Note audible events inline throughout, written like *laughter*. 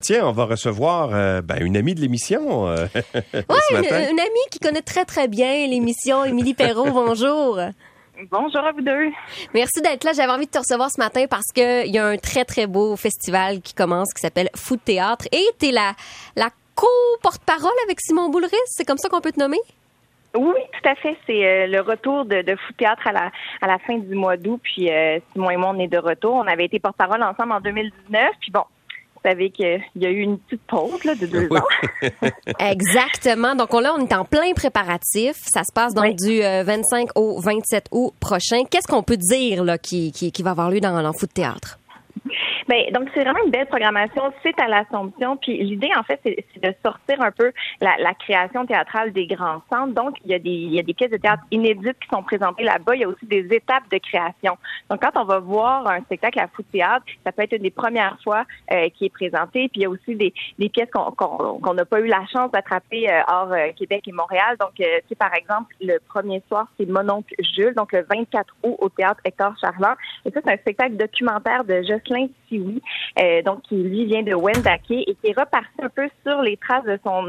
Tiens, on va recevoir euh, ben, une amie de l'émission euh, *laughs* Oui, une, une, amie qui connaît très très bien l'émission, Émilie Perrault, *laughs* bonjour. Bonjour à vous deux. Merci d'être là. J'avais envie de te recevoir ce matin parce qu'il y a un très très beau festival qui commence qui s'appelle Foot Théâtre et tu es la, la co-porte-parole avec Simon Boulris, c'est comme ça qu'on peut te nommer? Oui, tout à fait. C'est euh, le retour de, de Foot Théâtre à la, à la fin du mois d'août. Puis euh, Simon et moi, on est de retour. On avait été porte-parole ensemble en 2019. Puis bon, vous savez qu'il y a eu une petite pause là, de deux ans. *laughs* Exactement. Donc là, on est en plein préparatif. Ça se passe donc du 25 euh, au 27 août prochain. Qu'est-ce qu'on peut dire là, qui, qui, qui va avoir lieu dans l'enfou de théâtre? Ben, donc, c'est vraiment une belle programmation. C'est à l'Assomption. Puis l'idée, en fait, c'est de sortir un peu la, la, création théâtrale des grands centres. Donc, il y, a des, il y a des pièces de théâtre inédites qui sont présentées là-bas. Il y a aussi des étapes de création. Donc, quand on va voir un spectacle à Foot Théâtre, ça peut être une des premières fois euh, qui est présenté. Puis il y a aussi des, des pièces qu'on n'a pas eu la chance d'attraper euh, hors euh, Québec et Montréal. Donc, euh, c'est par exemple le premier soir, c'est Mon oncle Jules, donc le 24 août au théâtre Hector Charland. Et ça, c'est un spectacle documentaire de Jocelyn euh, donc qui lui vient de Wendake et qui est reparti un peu sur les traces de son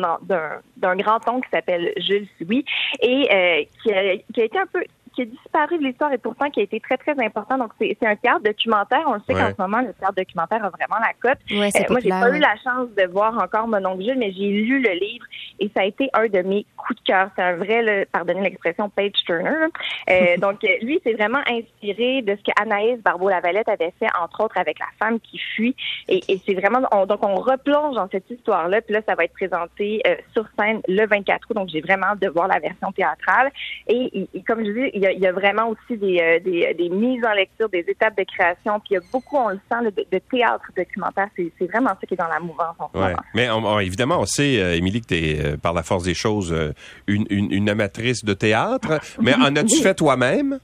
d'un grand oncle qui s'appelle Jules Sioui et euh, qui, a, qui a été un peu qui a disparu de l'histoire et pourtant qui a été très, très important. Donc, c'est un théâtre documentaire. On le sait qu'en ce moment, le théâtre documentaire a vraiment la cote. Ouais, euh, moi, j'ai pas eu la chance de voir encore mon oncle Jules, mais j'ai lu le livre et ça a été un de mes coups de cœur. C'est un vrai, le, pardonnez l'expression, page turner. Euh, *laughs* donc, lui, c'est vraiment inspiré de ce qu'Anaïs Barbeau-Lavalette avait fait, entre autres, avec la femme qui fuit. Et, et c'est vraiment, on, donc, on replonge dans cette histoire-là. Puis là, ça va être présenté euh, sur scène le 24 août. Donc, j'ai vraiment hâte de voir la version théâtrale. Et, et comme je dis, il y a, il y a vraiment aussi des, euh, des, des, mises en lecture, des étapes de création. Puis il y a beaucoup, on le sent, de, de théâtre documentaire. C'est vraiment ça qui est dans la mouvance en ouais. Mais on, on, évidemment, on sait, euh, Émilie, que tu es, euh, par la force des choses, euh, une, une, une, amatrice de théâtre. *laughs* Mais en as-tu fait toi-même?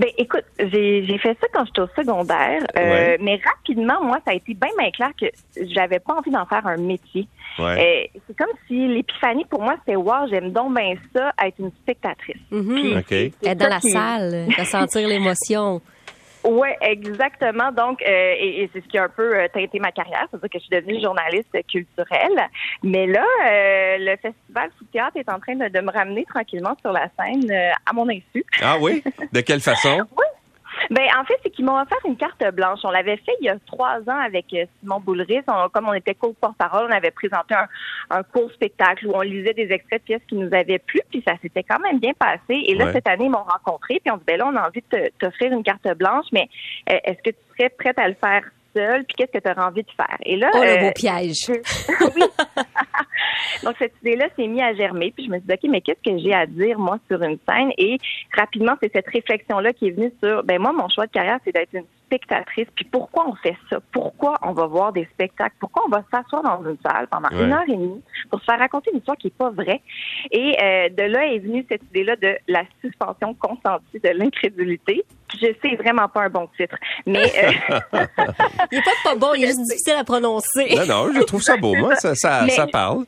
Ben écoute, j'ai fait ça quand j'étais au secondaire, euh, ouais. mais rapidement, moi, ça a été bien bien clair que j'avais pas envie d'en faire un métier. Ouais. C'est comme si l'épiphanie pour moi, c'était wow, j'aime donc bien ça, être une spectatrice. Mm -hmm. okay. Être dans la qui... salle, *laughs* de sentir l'émotion. Oui, exactement. Donc, euh, et, et c'est ce qui a un peu euh, teinté ma carrière, c'est-à-dire que je suis devenue journaliste culturelle. Mais là, euh, le festival Foot Théâtre est en train de, de, me ramener tranquillement sur la scène euh, à mon insu. Ah oui? De quelle façon? *laughs* oui. Ben en fait, c'est qu'ils m'ont offert une carte blanche. On l'avait fait il y a trois ans avec Simon Boulris. On, comme on était co-porte-parole, on avait présenté un, un court spectacle où on lisait des extraits de pièces qui nous avaient plu, puis ça s'était quand même bien passé. Et là, ouais. cette année, ils m'ont rencontré, puis on dit, ben là, on a envie de t'offrir une carte blanche, mais euh, est-ce que tu serais prête à le faire seule, puis qu'est-ce que tu auras envie de faire? Et là, oh, le beau piège! *laughs* oui. *laughs* *laughs* Donc, cette idée-là s'est mise à germer. Puis je me suis dit, OK, mais qu'est-ce que j'ai à dire, moi, sur une scène? Et rapidement, c'est cette réflexion-là qui est venue sur, ben moi, mon choix de carrière, c'est d'être une spectatrice. Puis pourquoi on fait ça? Pourquoi on va voir des spectacles? Pourquoi on va s'asseoir dans une salle pendant ouais. une heure et demie pour se faire raconter une histoire qui n'est pas vraie? Et euh, de là est venue cette idée-là de la suspension consentie de l'incrédulité. Je sais vraiment pas un bon titre, mais euh... *laughs* il est pas pas bon, il est juste difficile à prononcer. Non, non, je trouve ça beau, moi, ça, ça, mais, ça parle.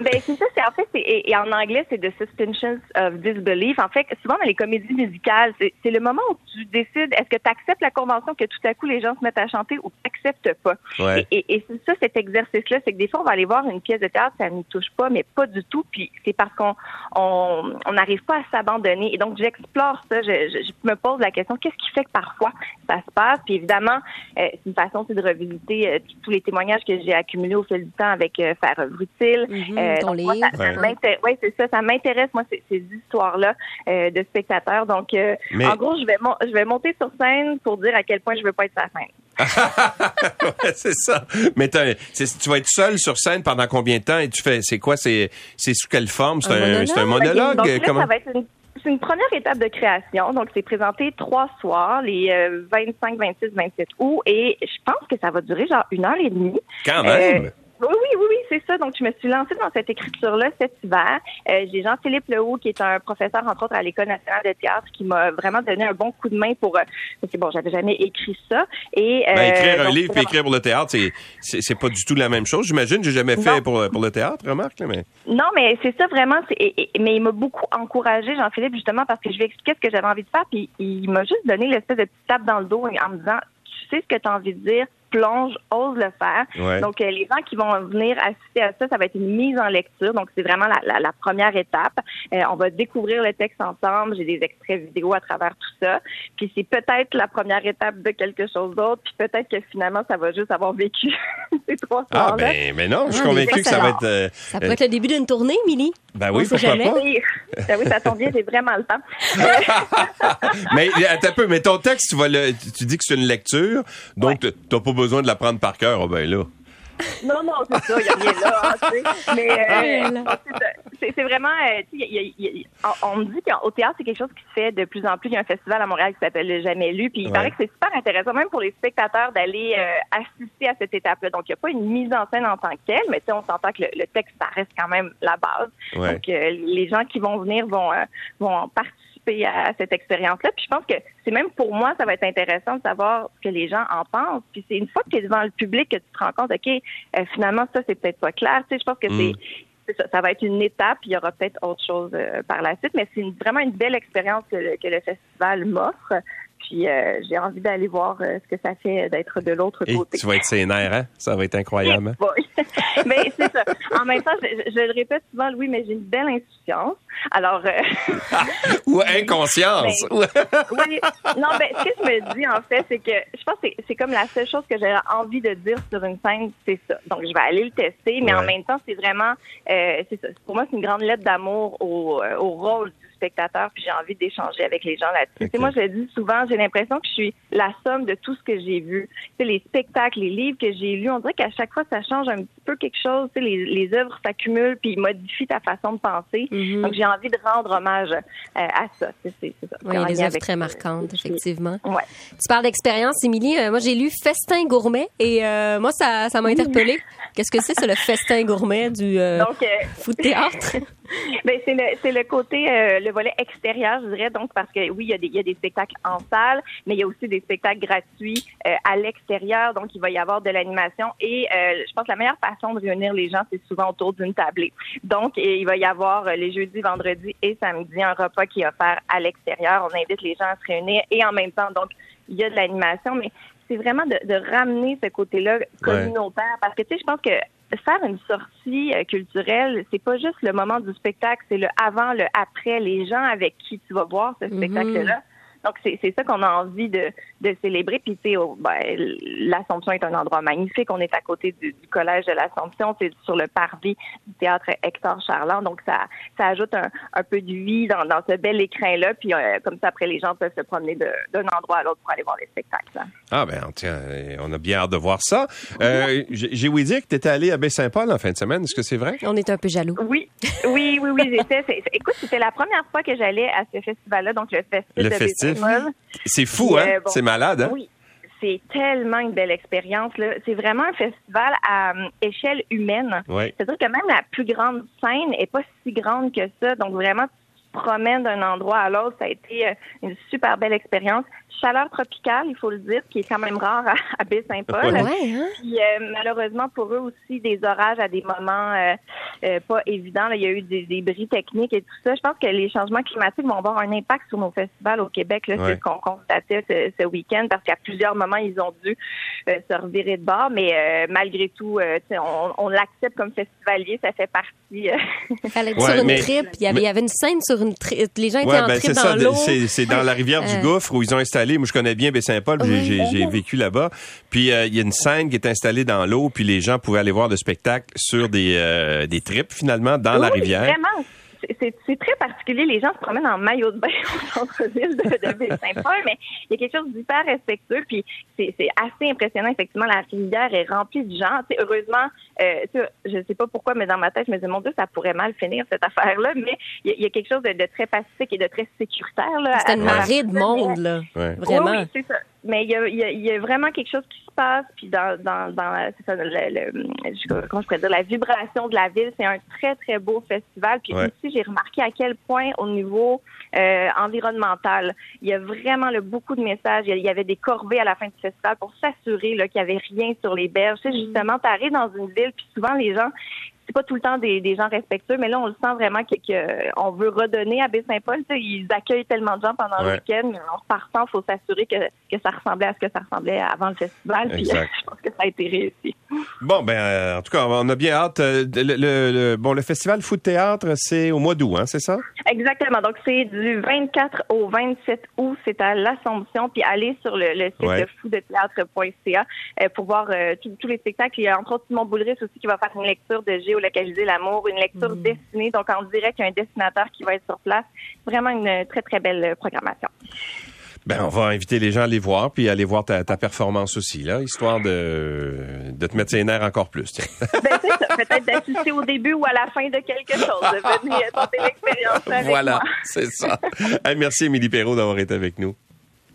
Ben c'est ça, c'est en fait, et, et, en anglais c'est the suspension of disbelief. En fait, souvent dans les comédies musicales, c'est le moment où tu décides est-ce que tu acceptes la convention que tout à coup les gens se mettent à chanter ou tu n'acceptes pas. Ouais. Et, et, et c'est ça cet exercice-là, c'est que des fois on va aller voir une pièce de théâtre, ça ne touche pas, mais pas du tout. Puis c'est parce qu'on on n'arrive pas à s'abandonner. Et donc j'explore ça, je, je, je, me pose la question qu'est-ce qui fait que parfois ça se passe? Puis évidemment, euh, c'est une façon de revisiter euh, tous les témoignages que j'ai accumulés au fil du temps avec euh, Faire œuvre utile. Mm -hmm, livre. Moi, ça, ouais. ça ouais, c'est ça, ça m'intéresse moi ces, ces histoires-là euh, de spectateurs. Donc Mais... en gros, je vais je vais monter sur scène pour dire à quel point je veux pas être sur scène. *laughs* ouais, c'est ça. Mais tu vas être seul sur scène pendant combien de temps et tu fais c'est quoi c'est c'est sous quelle forme? C'est un, un, un, monologue? donc, là, comment? ça va être une c'est une première étape de création. Donc, c'est présenté trois soirs, les euh, 25, 26, 27 août. Et je pense que ça va durer genre une heure et demie. Quand même! Euh, oui, oui, oui, oui c'est ça. Donc, je me suis lancée dans cette écriture-là cet hiver. Euh, J'ai Jean-Philippe Lehaut, qui est un professeur, entre autres, à l'École nationale de théâtre, qui m'a vraiment donné un bon coup de main pour... Euh, parce que, bon, j'avais jamais écrit ça. Et, ben, écrire un livre puis écrire pour le théâtre, c'est pas du tout la même chose. J'imagine, j'ai jamais fait pour, pour le théâtre, remarque. Là, mais... Non, mais c'est ça vraiment. Et, et, mais il m'a beaucoup encouragé, Jean-Philippe, justement, parce que je lui ai expliqué ce que j'avais envie de faire. Puis il m'a juste donné l'espèce de petite tape dans le dos en me disant, tu sais ce que tu as envie de dire, plongent osent le faire. Ouais. Donc, euh, les gens qui vont venir assister à ça, ça va être une mise en lecture. Donc, c'est vraiment la, la, la première étape. Euh, on va découvrir le texte ensemble. J'ai des extraits vidéo à travers tout ça. Puis, c'est peut-être la première étape de quelque chose d'autre. Puis, peut-être que finalement, ça va juste avoir vécu *laughs* ces trois Ah, ben, mais non, je suis Ah, convaincu que ça va être. euh, Ça pourrait être le début d'une tournée, Milly. ben oui, pourquoi jamais. pas. Oui, Ben oui, ça tombe bien, j'ai vraiment le temps. *laughs* mais attends un peu, mais ton texte, tu, vas le, tu- tu dis que c'est une lecture, donc tu t'as pas besoin de la prendre par cœur. Ah ben là. Non, non, c'est ça, il n'y a rien là, hein, tu sais. *laughs* Mais euh, c'est ça. c'est c'est vraiment, euh, tu sais, il y a- il y a- il y a- on on me dit qu'au théâtre, c'est quelque chose qui se fait de plus en plus. Il y a un festival à Montréal qui s'appelle Le Jamais Lu, puis il Ouais. paraît que c'est super intéressant, même pour les spectateurs, d'aller euh, assister à cette étape-là. Donc, il n'y a pas une mise en scène en tant que telle, mais tu sais, on s'entend que le, le texte, ça reste quand même la base. Ouais. Donc, euh, les gens qui vont venir vont, euh, vont participer à cette expérience-là. Puis je pense que c'est même pour moi, ça va être intéressant de savoir ce que les gens en pensent. Puis c'est une fois que tu es devant le public que tu te rends compte, OK, euh, finalement, ça, c'est peut-être pas clair. Tu sais, je pense que Mm. c'est ça, ça va être une étape, il y aura peut-être autre chose euh, par la suite, mais c'est vraiment une belle expérience que le, que le festival m'offre. Puis euh, j'ai envie d'aller voir euh, ce que ça fait d'être de l'autre côté. tu vas être sénère, hein? Ça va être incroyable. hein? Oui. *laughs* mais c'est ça. En même temps, je, le répète souvent, Louis, mais j'ai une belle insouciance. Alors, euh, *laughs* Ou inconscience. *laughs* Oui. Non, ben, ce que je me dis, en fait, c'est que je pense que c'est- comme la seule chose que j'ai envie de dire sur une scène, c'est ça. Donc, je vais aller le tester, mais en même temps, c'est vraiment, c'est ça. Pour moi, c'est une grande lettre d'amour au, au rôle du spectateur, puis j'ai envie d'échanger avec les gens là-dessus. Moi, je le dis souvent, j'ai l'impression que je suis la somme de tout ce que j'ai vu. Tu sais, les spectacles, les livres que j'ai lus, on dirait qu'à chaque fois, ça change un petit peu quelque chose. Tu sais, les, les œuvres s'accumulent, puis modifient ta façon de penser. Mhm. Donc, j'ai envie de rendre hommage euh, à ça. C'est ça. Oui, il y a des œuvres très marquantes, effectivement. Ouais. Tu parles d'expérience, Émilie. Euh, moi, j'ai lu Festin gourmet et euh, moi, ça ça m'a interpellée. *laughs* Qu'est-ce que c'est, c'est le festin gourmet du Donc, foot théâtre? *laughs* ben, c'est le, c'est le côté, le volet extérieur, je dirais. Donc, parce que oui, il y, a des, il y a des spectacles en salle, mais il y a aussi des spectacles gratuits à l'extérieur. Donc, il va y avoir de l'animation. Et je pense que la meilleure façon de réunir les gens, c'est souvent autour d'une tablée. Donc, il va y avoir euh, les jeudis, vendredis et samedis un repas qui est offert à l'extérieur. On invite les gens à se réunir et en même temps, donc, il y a de l'animation, mais c'est vraiment de, de ramener ce côté-là communautaire. Parce que, tu sais, je pense que faire une sortie euh, culturelle, c'est pas juste le moment du spectacle, c'est le avant, le après, les gens avec qui tu vas voir ce Mhm. spectacle-là. Donc, c'est c'est ça qu'on a envie de, de célébrer. Puis, tu sais, oh, ben, l'Assomption est un endroit magnifique. On est à côté du, du collège de l'Assomption. C'est sur le parvis du théâtre Hector Charland. Donc, ça, ça ajoute un, un peu de vie dans, dans ce bel écrin-là. Puis, euh, comme ça, après, les gens peuvent se promener d'un endroit à l'autre pour aller voir les spectacles. hein. Ah ben tiens, euh, on a bien hâte de voir ça. Euh, J'ai ouï dire que tu étais allé à Baie-Saint-Paul en fin de semaine. Est-ce que c'est vrai? On est un peu jaloux. Oui, oui, oui, oui, j'étais. Écoute, c'était la première fois que j'allais à ce festival-là, donc le festif Le de C'est fou, hein? bon, C'est malade, hein? Oui. C'est tellement une belle expérience. là. C'est vraiment un festival à euh, échelle humaine. C'est-à-dire que même la plus grande scène est pas si grande que ça. Donc vraiment, promènes d'un endroit à l'autre. Ça a été euh, une super belle expérience. Chaleur tropicale, il faut le dire, qui est quand même rare à, à Baie-Saint-Paul. Ouais. Ouais, hein? Puis euh, malheureusement pour eux aussi des orages à des moments euh, euh, pas évidents. Là, il y a eu des, des bris techniques et tout ça. Je pense que les changements climatiques vont avoir un impact sur nos festivals au Québec. là. Ouais. C'est ce qu'on constatait ce, ce week-end parce qu'à plusieurs moments ils ont dû euh, se revirer de bord. Mais euh, malgré tout, euh, tu sais, on, on l'accepte comme festivalier. Ça fait partie. euh, Fallait être Ouais, sur une mais- trip. Il y, avait, mais- il y avait une scène sur une. Les gens étaient Ouais, en ben trip c'est ça. dans l'eau. C'est dans la rivière du Euh. Gouffre où ils ont installé. Moi, je connais bien Baie-Saint-Paul. j'ai- vécu là-bas. Puis euh, il y a une scène qui est installée dans l'eau. Puis les gens pouvaient aller voir le spectacle sur des euh, des trips finalement dans la rivière. Vraiment. C'est- C'est c'est très particulier. Les gens se promènent en maillot de bain *laughs* au centre-ville de, de Ville-Saint-Paul, mais il y a quelque chose d'hyper respectueux. Puis c'est c'est assez impressionnant. Effectivement, la rivière est remplie de gens. Tu sais, heureusement, euh, tu sais, je sais pas pourquoi, mais dans ma tête, je me disais, mon Dieu, ça pourrait mal finir cette affaire-là. Mais il y, a- il y a quelque chose de, de très pacifique et de très sécuritaire. là, C'était une marée de monde, là. Ouais. Vraiment. oui, oui, c'est ça. Mais il y a, il y, a, il y a vraiment quelque chose qui se passe, puis dans, dans, dans c'est ça, le, le- je- comment je pourrais dire, la vibration de la ville, c'est un très, très beau festival. Puis Ouais. aussi, j'ai remarqué à quel point, au niveau euh, environnemental, il y a vraiment le, beaucoup de messages. Il y avait des corvées à la fin du festival pour s'assurer là, qu'il n'y avait rien sur les berges. Tu sais, justement, tu arrives dans une ville, puis souvent, les gens c'est pas tout le temps des, des, gens respectueux, mais là, on le sent vraiment qu'on veut redonner à Baie-Saint-Paul. Ils accueillent tellement de gens pendant le week-end, mais en repartant, il faut s'assurer que, que ça ressemblait à ce que ça ressemblait avant le festival. Puis, *laughs* je pense que ça a été réussi. Bon, ben, euh, en tout cas, on a bien hâte. Euh, le, bon, le festival Foot Théâtre, c'est au mois d'août, hein, c'est ça? Exactement. Donc, c'est du 24 au 27 août. C'est à l'Assomption. Puis, allez sur le, site de footdethéâtre.ca euh, pour voir tous les spectacles. Il y a entre autres Simon Boulris aussi qui va faire une lecture de Géolocaliser l'amour, une lecture mm. dessinée. Donc, en direct, il y a un dessinateur qui va être sur place. Vraiment une très, très belle programmation. Ben, on va inviter les gens à aller voir, puis aller voir ta, performance aussi, là, histoire de, de te mettre ses nerfs encore plus. *laughs* ben, c'est ça. Peut-être d'assister au début ou à la fin de quelque chose, de *laughs* venir tenter l'expérience avec Voilà, c'est ça. merci, Émilie Perrault, d'avoir été avec nous.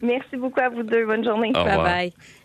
Merci beaucoup à vous deux. Bonne journée. bye bye.